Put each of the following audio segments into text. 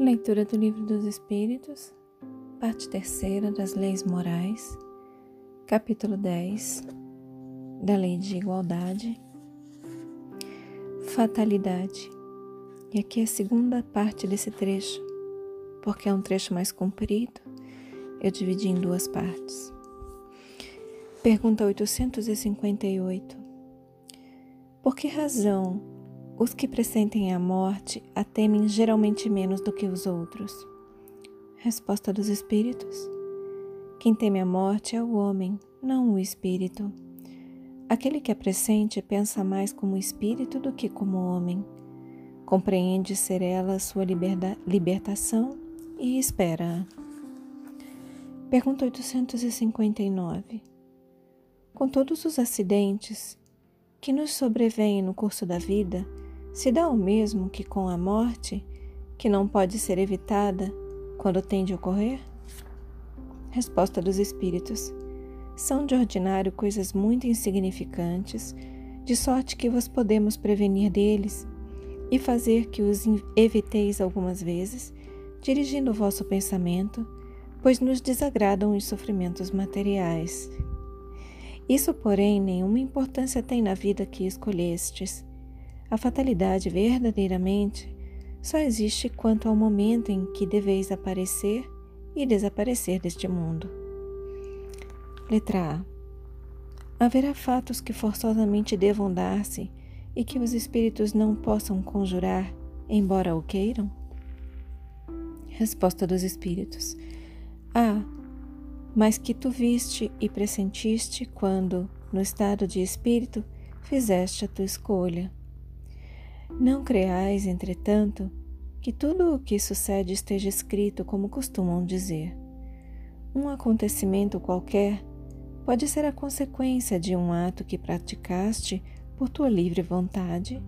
Leitura do Livro dos Espíritos, parte terceira das Leis Morais, capítulo 10 da Lei de Igualdade, Fatalidade. E aqui é a segunda parte desse trecho, porque é um trecho mais comprido, eu dividi em duas partes. Pergunta 858. Por que razão os que pressentem a morte a temem geralmente menos do que os outros? Resposta dos Espíritos: Quem teme a morte é o homem, não o espírito. Aquele que a pressente pensa mais como espírito do que como homem. Compreende ser ela sua libertação e espera. Pergunta 859. Com todos os acidentes que nos sobrevêm no curso da vida, se dá o mesmo que com a morte, que não pode ser evitada quando tem de ocorrer? Resposta dos Espíritos: São de ordinário coisas muito insignificantes, de sorte que vos podemos prevenir deles e fazer que os eviteis algumas vezes, dirigindo o vosso pensamento, pois nos desagradam os sofrimentos materiais. Isso, porém, nenhuma importância tem na vida que escolhestes a fatalidade verdadeiramente só existe quanto ao momento em que deveis aparecer e desaparecer deste mundo. Letra A. Haverá fatos que forçosamente devam dar-se e que os espíritos não possam conjurar, embora o queiram? Resposta dos espíritos. Ah, mas que tu viste e pressentiste quando, no estado de espírito, fizeste a tua escolha. Não creais, entretanto, que tudo o que sucede esteja escrito como costumam dizer. Um acontecimento qualquer pode ser a consequência de um ato que praticaste por tua livre vontade,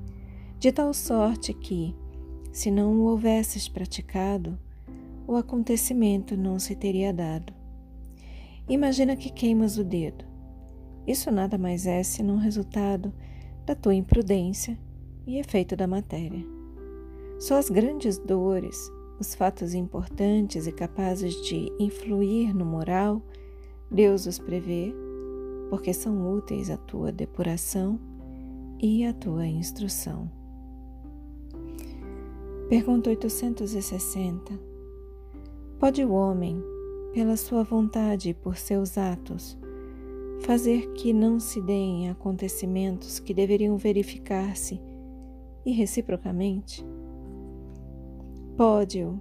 de tal sorte que, se não o houvesses praticado, o acontecimento não se teria dado. Imagina que queimas o dedo. Isso nada mais é senão resultado da tua imprudência e efeito da matéria. Só as grandes dores, os fatos importantes e capazes de influir no moral, Deus os prevê, porque são úteis à tua depuração e à tua instrução. Pergunta 860. Pode o homem, pela sua vontade e por seus atos, fazer que não se deem acontecimentos que deveriam verificar-se e reciprocamente? Pode-o,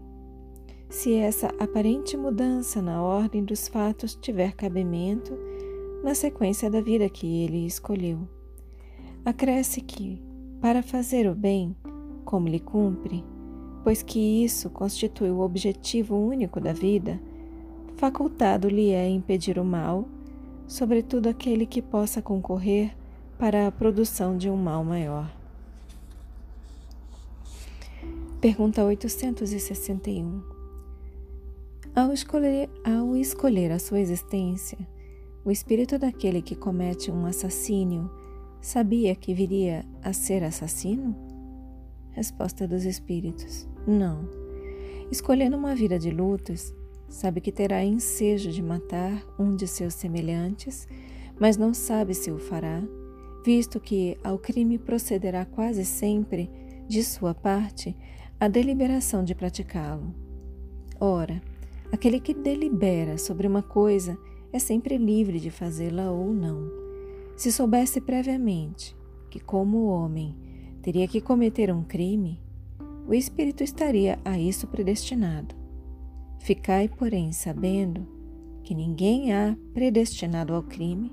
se essa aparente mudança na ordem dos fatos tiver cabimento na sequência da vida que ele escolheu. Acresce que, para fazer o bem, como lhe cumpre, pois que isso constitui o objetivo único da vida, facultado-lhe é impedir o mal, sobretudo aquele que possa concorrer para a produção de um mal maior. Pergunta 861. Ao escolher, ao escolher a sua existência, o espírito daquele que comete um assassínio sabia que viria a ser assassino? Resposta dos espíritos: Não. Escolhendo uma vida de lutas, sabe que terá ensejo de matar um de seus semelhantes, mas não sabe se o fará, visto que ao crime procederá quase sempre, de sua parte, a deliberação de praticá-lo. Ora, aquele que delibera sobre uma coisa é sempre livre de fazê-la ou não. Se soubesse previamente que, como homem, teria que cometer um crime, o espírito estaria a isso predestinado. Ficai, porém, sabendo que ninguém há predestinado ao crime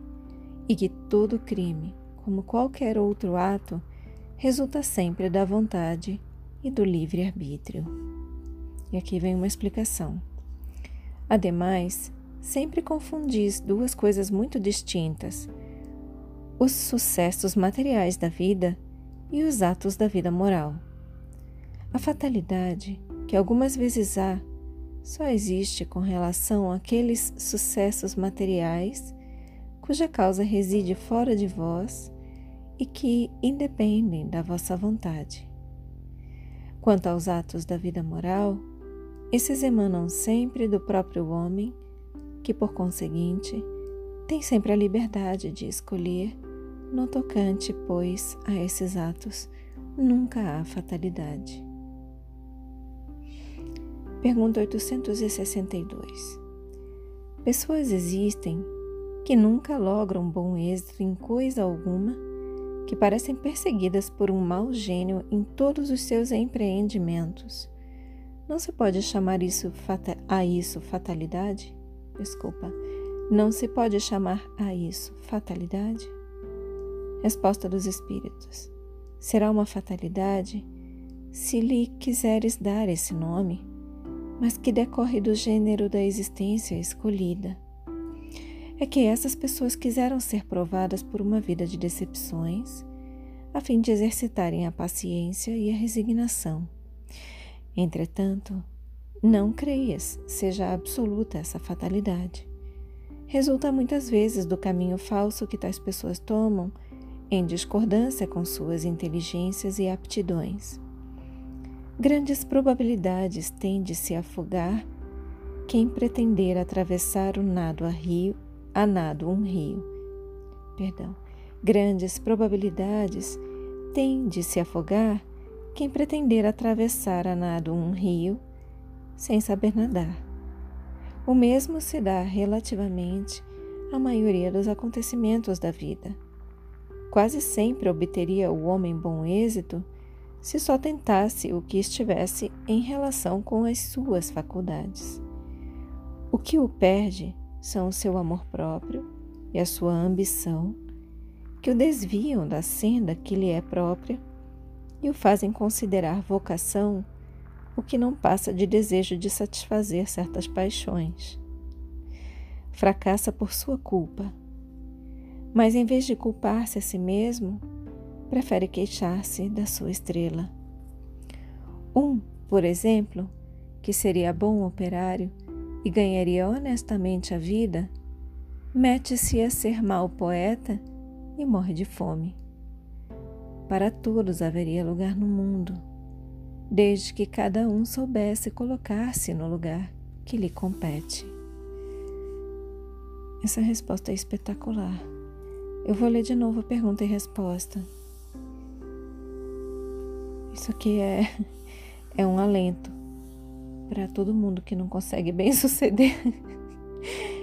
e que todo crime, como qualquer outro ato, resulta sempre da vontade e do livre-arbítrio. E aqui vem uma explicação. Ademais, sempre confundis duas coisas muito distintas: os sucessos materiais da vida e os atos da vida moral. A fatalidade, que algumas vezes há, só existe com relação àqueles sucessos materiais cuja causa reside fora de vós e que independem da vossa vontade. Quanto aos atos da vida moral, esses emanam sempre do próprio homem, que por conseguinte tem sempre a liberdade de escolher, no tocante, pois, a esses atos, nunca há fatalidade. Pergunta 862. Pessoas existem que nunca logram bom êxito em coisa alguma, que parecem perseguidas por um mau gênio em todos os seus empreendimentos. Não se pode chamar isso a isso fatalidade? Desculpa. Não se pode chamar a isso fatalidade? Resposta dos Espíritos: Será uma fatalidade se lhe quiseres dar esse nome, mas que decorre do gênero da existência escolhida. É que essas pessoas quiseram ser provadas por uma vida de decepções, a fim de exercitarem a paciência e a resignação. Entretanto, não creias seja absoluta essa fatalidade resulta muitas vezes do caminho falso que tais pessoas tomam em discordância com suas inteligências e aptidões. Grandes probabilidades têm de se afogar quem pretender atravessar o nado a rio, a nado um rio. Perdão. Grandes probabilidades têm de se afogar quem pretender atravessar a nado um rio sem saber nadar. O mesmo se dá relativamente à maioria dos acontecimentos da vida. Quase sempre obteria o homem bom êxito se só tentasse o que estivesse em relação com as suas faculdades. O que o perde são o seu amor próprio e a sua ambição, que o desviam da senda que lhe é própria e o fazem considerar vocação o que não passa de desejo de satisfazer certas paixões. Fracassa por sua culpa, mas em vez de culpar-se a si mesmo, prefere queixar-se da sua estrela. Um, por exemplo, que seria bom operário e ganharia honestamente a vida, mete-se a ser mau poeta e morre de fome. Para todos haveria lugar no mundo desde que cada um soubesse colocar-se no lugar que lhe compete. Essa resposta é espetacular. Eu vou ler de novo a pergunta e resposta. Isso aqui é, é um alento para todo mundo que não consegue bem suceder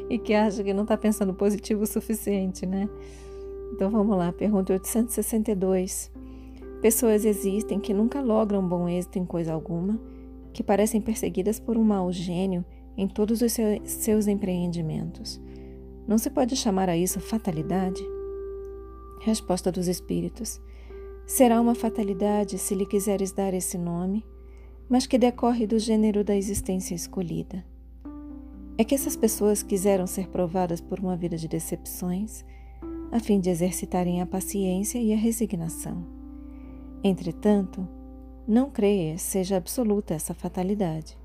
e que acha que não está pensando positivo o suficiente, né? Então vamos lá, pergunta 862. Pessoas existem que nunca logram bom êxito em coisa alguma, que parecem perseguidas por um mau gênio em todos os seus empreendimentos. Não se pode chamar a isso fatalidade? Resposta dos Espíritos: Será uma fatalidade se lhe quiseres dar esse nome, mas que decorre do gênero da existência escolhida. É que essas pessoas quiseram ser provadas por uma vida de decepções, a fim de exercitarem a paciência e a resignação. Entretanto, não creia seja absoluta essa fatalidade.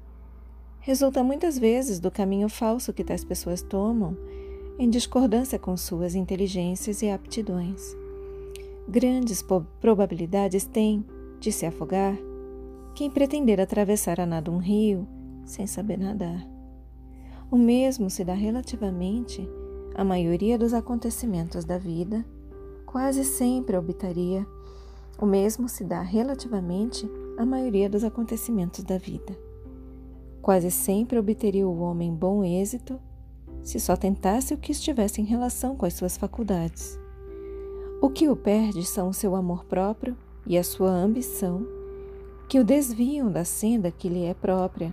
Resulta muitas vezes do caminho falso que tais pessoas tomam em discordância com suas inteligências e aptidões. Grandes probabilidades tem de se afogar quem pretender atravessar a nado um rio sem saber nadar. O mesmo se dá relativamente à maioria dos acontecimentos da vida, quase sempre obtaria o mesmo se dá relativamente à maioria dos acontecimentos da vida. Quase sempre obteria o homem bom êxito se só tentasse o que estivesse em relação com as suas faculdades. O que o perde são o seu amor próprio e a sua ambição, que o desviam da senda que lhe é própria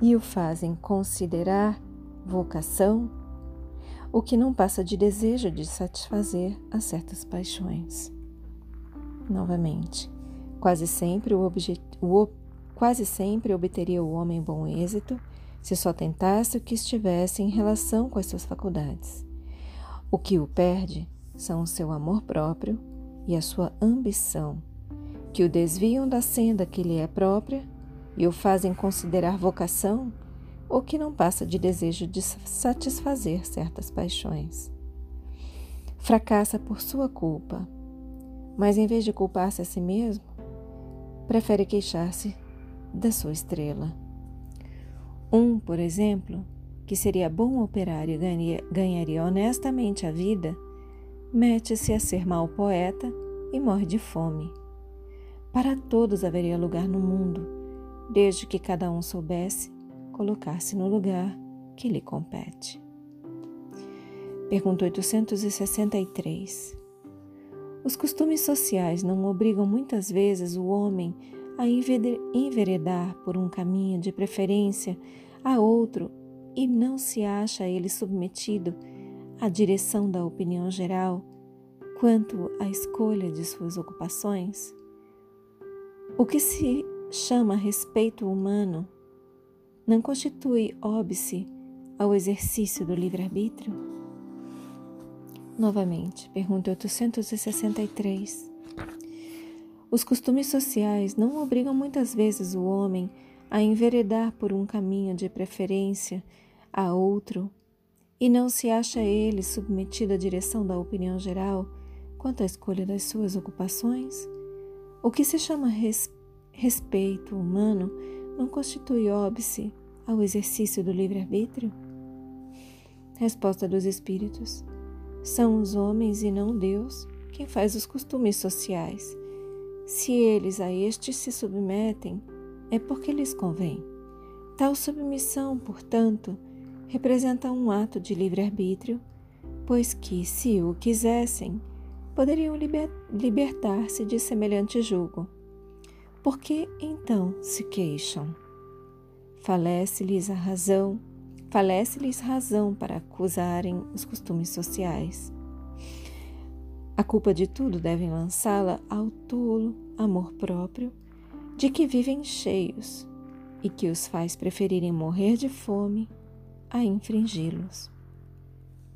e o fazem considerar vocação, o que não passa de desejo de satisfazer a certas paixões novamente. Quase sempre o, o quase sempre obteria o homem bom êxito se só tentasse o que estivesse em relação com as suas faculdades. O que o perde são o seu amor próprio e a sua ambição, que o desviam da senda que lhe é própria e o fazem considerar vocação ou que não passa de desejo de satisfazer certas paixões. Fracassa por sua culpa mas em vez de culpar-se a si mesmo, prefere queixar-se da sua estrela. Um, por exemplo, que seria bom operário e ganharia honestamente a vida, mete-se a ser mau poeta e morre de fome. Para todos haveria lugar no mundo, desde que cada um soubesse colocar-se no lugar que lhe compete. Pergunta 863. Os costumes sociais não obrigam muitas vezes o homem a enveredar por um caminho de preferência a outro e não se acha ele submetido à direção da opinião geral quanto à escolha de suas ocupações? O que se chama respeito humano não constitui óbice ao exercício do livre-arbítrio? Novamente, pergunta 863. Os costumes sociais não obrigam muitas vezes o homem a enveredar por um caminho de preferência a outro e não se acha ele submetido à direção da opinião geral quanto à escolha das suas ocupações? O que se chama res respeito humano não constitui óbice ao exercício do livre-arbítrio? Resposta dos Espíritos: São os homens e não Deus quem faz os costumes sociais se eles a estes se submetem, é porque lhes convém. Tal submissão, portanto, representa um ato de livre-arbítrio, pois que, se o quisessem, poderiam liber libertar-se de semelhante jugo. Por que então se queixam? Falece-lhes a razão, falece-lhes razão para acusarem os costumes sociais. A culpa de tudo devem lançá-la ao tolo amor próprio de que vivem cheios e que os faz preferirem morrer de fome a infringi-los.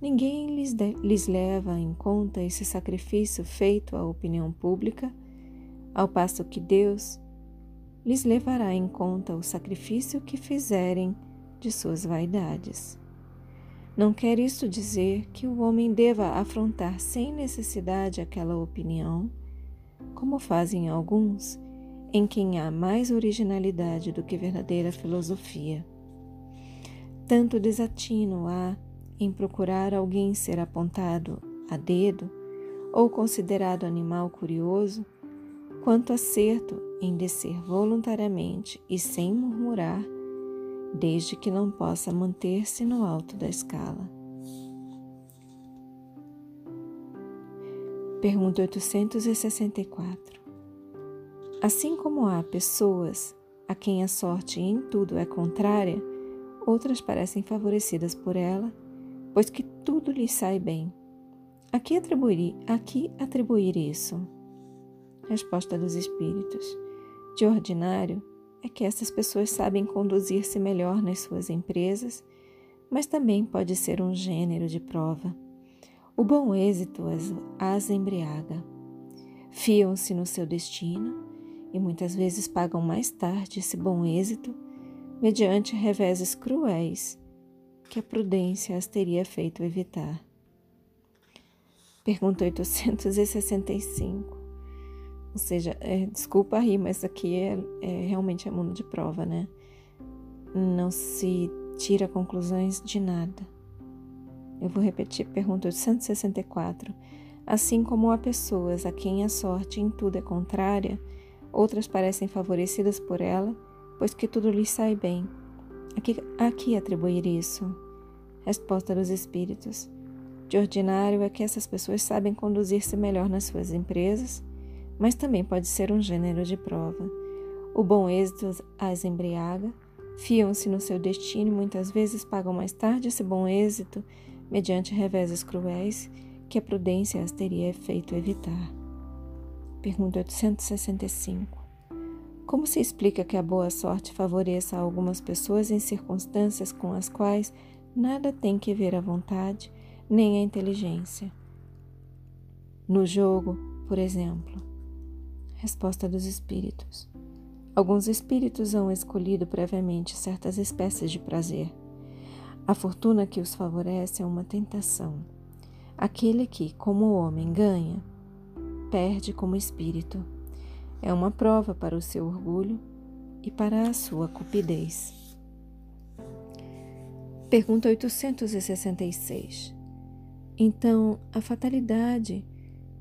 Ninguém lhes, de, lhes leva em conta esse sacrifício feito à opinião pública, ao passo que Deus lhes levará em conta o sacrifício que fizerem de suas vaidades. Não quer isto dizer que o homem deva afrontar sem necessidade aquela opinião, como fazem alguns, em quem há mais originalidade do que verdadeira filosofia. Tanto desatino há em procurar alguém ser apontado a dedo ou considerado animal curioso, quanto acerto em descer voluntariamente e sem murmurar desde que não possa manter-se no alto da escala. Pergunta 864. Assim como há pessoas a quem a sorte em tudo é contrária, outras parecem favorecidas por ela, pois que tudo lhes sai bem. A que atribuir, a que atribuir isso? Resposta dos Espíritos. De ordinário, é que essas pessoas sabem conduzir-se melhor nas suas empresas, mas também pode ser um gênero de prova. O bom êxito as embriaga. Fiam-se no seu destino e muitas vezes pagam mais tarde esse bom êxito mediante reveses cruéis que a prudência as teria feito evitar. Pergunta 865. Ou seja, é, desculpa rir, mas aqui é, é realmente é mundo de prova, né? Não se tira conclusões de nada. Eu vou repetir pergunta 864. Assim como há pessoas a quem a sorte em tudo é contrária, outras parecem favorecidas por ela, pois que tudo lhes sai bem. A que atribuir isso? Resposta dos Espíritos. De ordinário é que essas pessoas sabem conduzir-se melhor nas suas empresas, mas também pode ser um gênero de prova. O bom êxito as embriaga, fiam-se no seu destino e muitas vezes pagam mais tarde esse bom êxito mediante reveses cruéis que a prudência as teria feito evitar. Pergunta 865. Como se explica que a boa sorte favoreça algumas pessoas em circunstâncias com as quais nada tem que ver a vontade nem a inteligência? No jogo, por exemplo. Resposta dos espíritos. Alguns espíritos hão escolhido previamente certas espécies de prazer. A fortuna que os favorece é uma tentação. Aquele que, como homem, ganha, perde como espírito. É uma prova para o seu orgulho e para a sua cupidez. Pergunta 866. Então, a fatalidade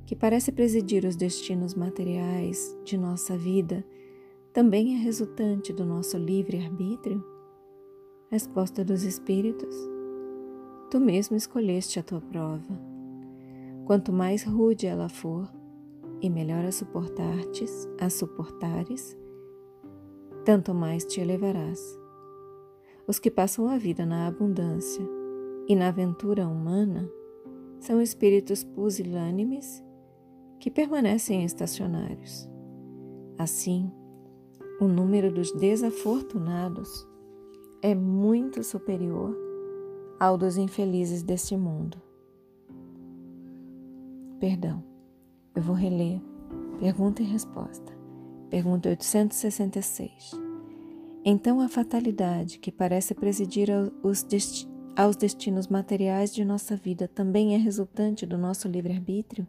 que parece presidir os destinos materiais de nossa vida também é resultante do nosso livre-arbítrio? Resposta dos Espíritos: Tu mesmo escolheste a tua prova. Quanto mais rude ela for, e melhor a a suportares, tanto mais te elevarás. Os que passam a vida na abundância e na aventura humana são espíritos pusilânimes que permanecem estacionários. Assim, o número dos desafortunados é muito superior ao dos infelizes deste mundo. Perdão, eu vou reler. Pergunta e resposta. Pergunta 866. Então a fatalidade que parece presidir aos, desti aos destinos materiais de nossa vida também é resultante do nosso livre-arbítrio?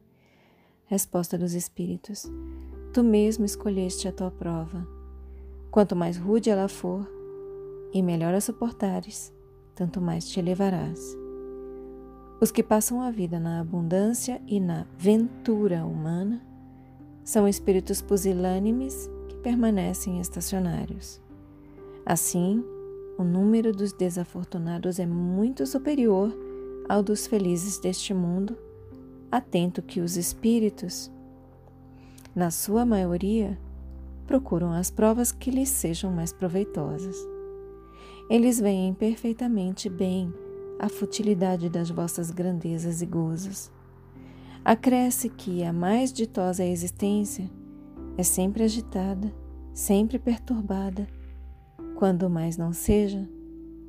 Resposta dos Espíritos. Tu mesmo escolheste a tua prova. Quanto mais rude ela for, e melhor a suportares, tanto mais te elevarás. Os que passam a vida na abundância e na ventura humana são espíritos pusilânimes que permanecem estacionários. Assim, o número dos desafortunados é muito superior ao dos felizes deste mundo, atento que os espíritos, na sua maioria, procuram as provas que lhes sejam mais proveitosas. Eles veem perfeitamente bem a futilidade das vossas grandezas e gozos. Acresce que a mais ditosa existência é sempre agitada, sempre perturbada, quando mais não seja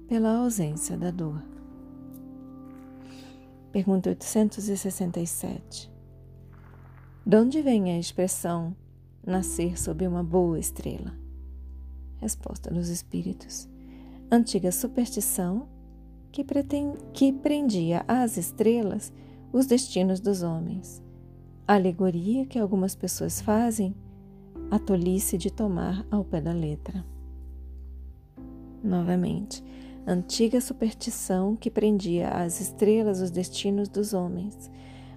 pela ausência da dor. Pergunta 867. De onde vem a expressão nascer sob uma boa estrela? Resposta dos Espíritos. Antiga superstição que, pretend, que prendia às estrelas os destinos dos homens. A alegoria que algumas pessoas fazem a tolice de tomar ao pé da letra. Novamente, antiga superstição que prendia às estrelas os destinos dos homens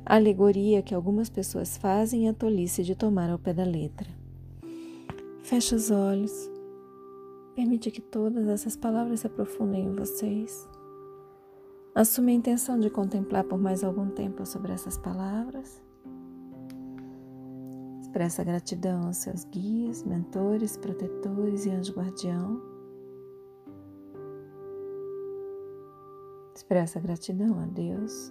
a alegoria que algumas pessoas fazem a tolice de tomar ao pé da letra. Feche os olhos. Permite que todas essas palavras se aprofundem em vocês. Assume a intenção de contemplar por mais algum tempo sobre essas palavras. Expressa gratidão aos seus guias, mentores, protetores e anjo guardião. Expressa gratidão a Deus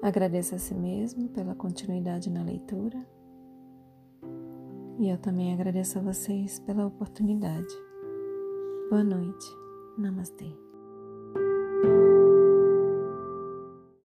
Agradeça a si mesmo pela continuidade na leitura. E eu também agradeço a vocês pela oportunidade. Boa noite. Namastê.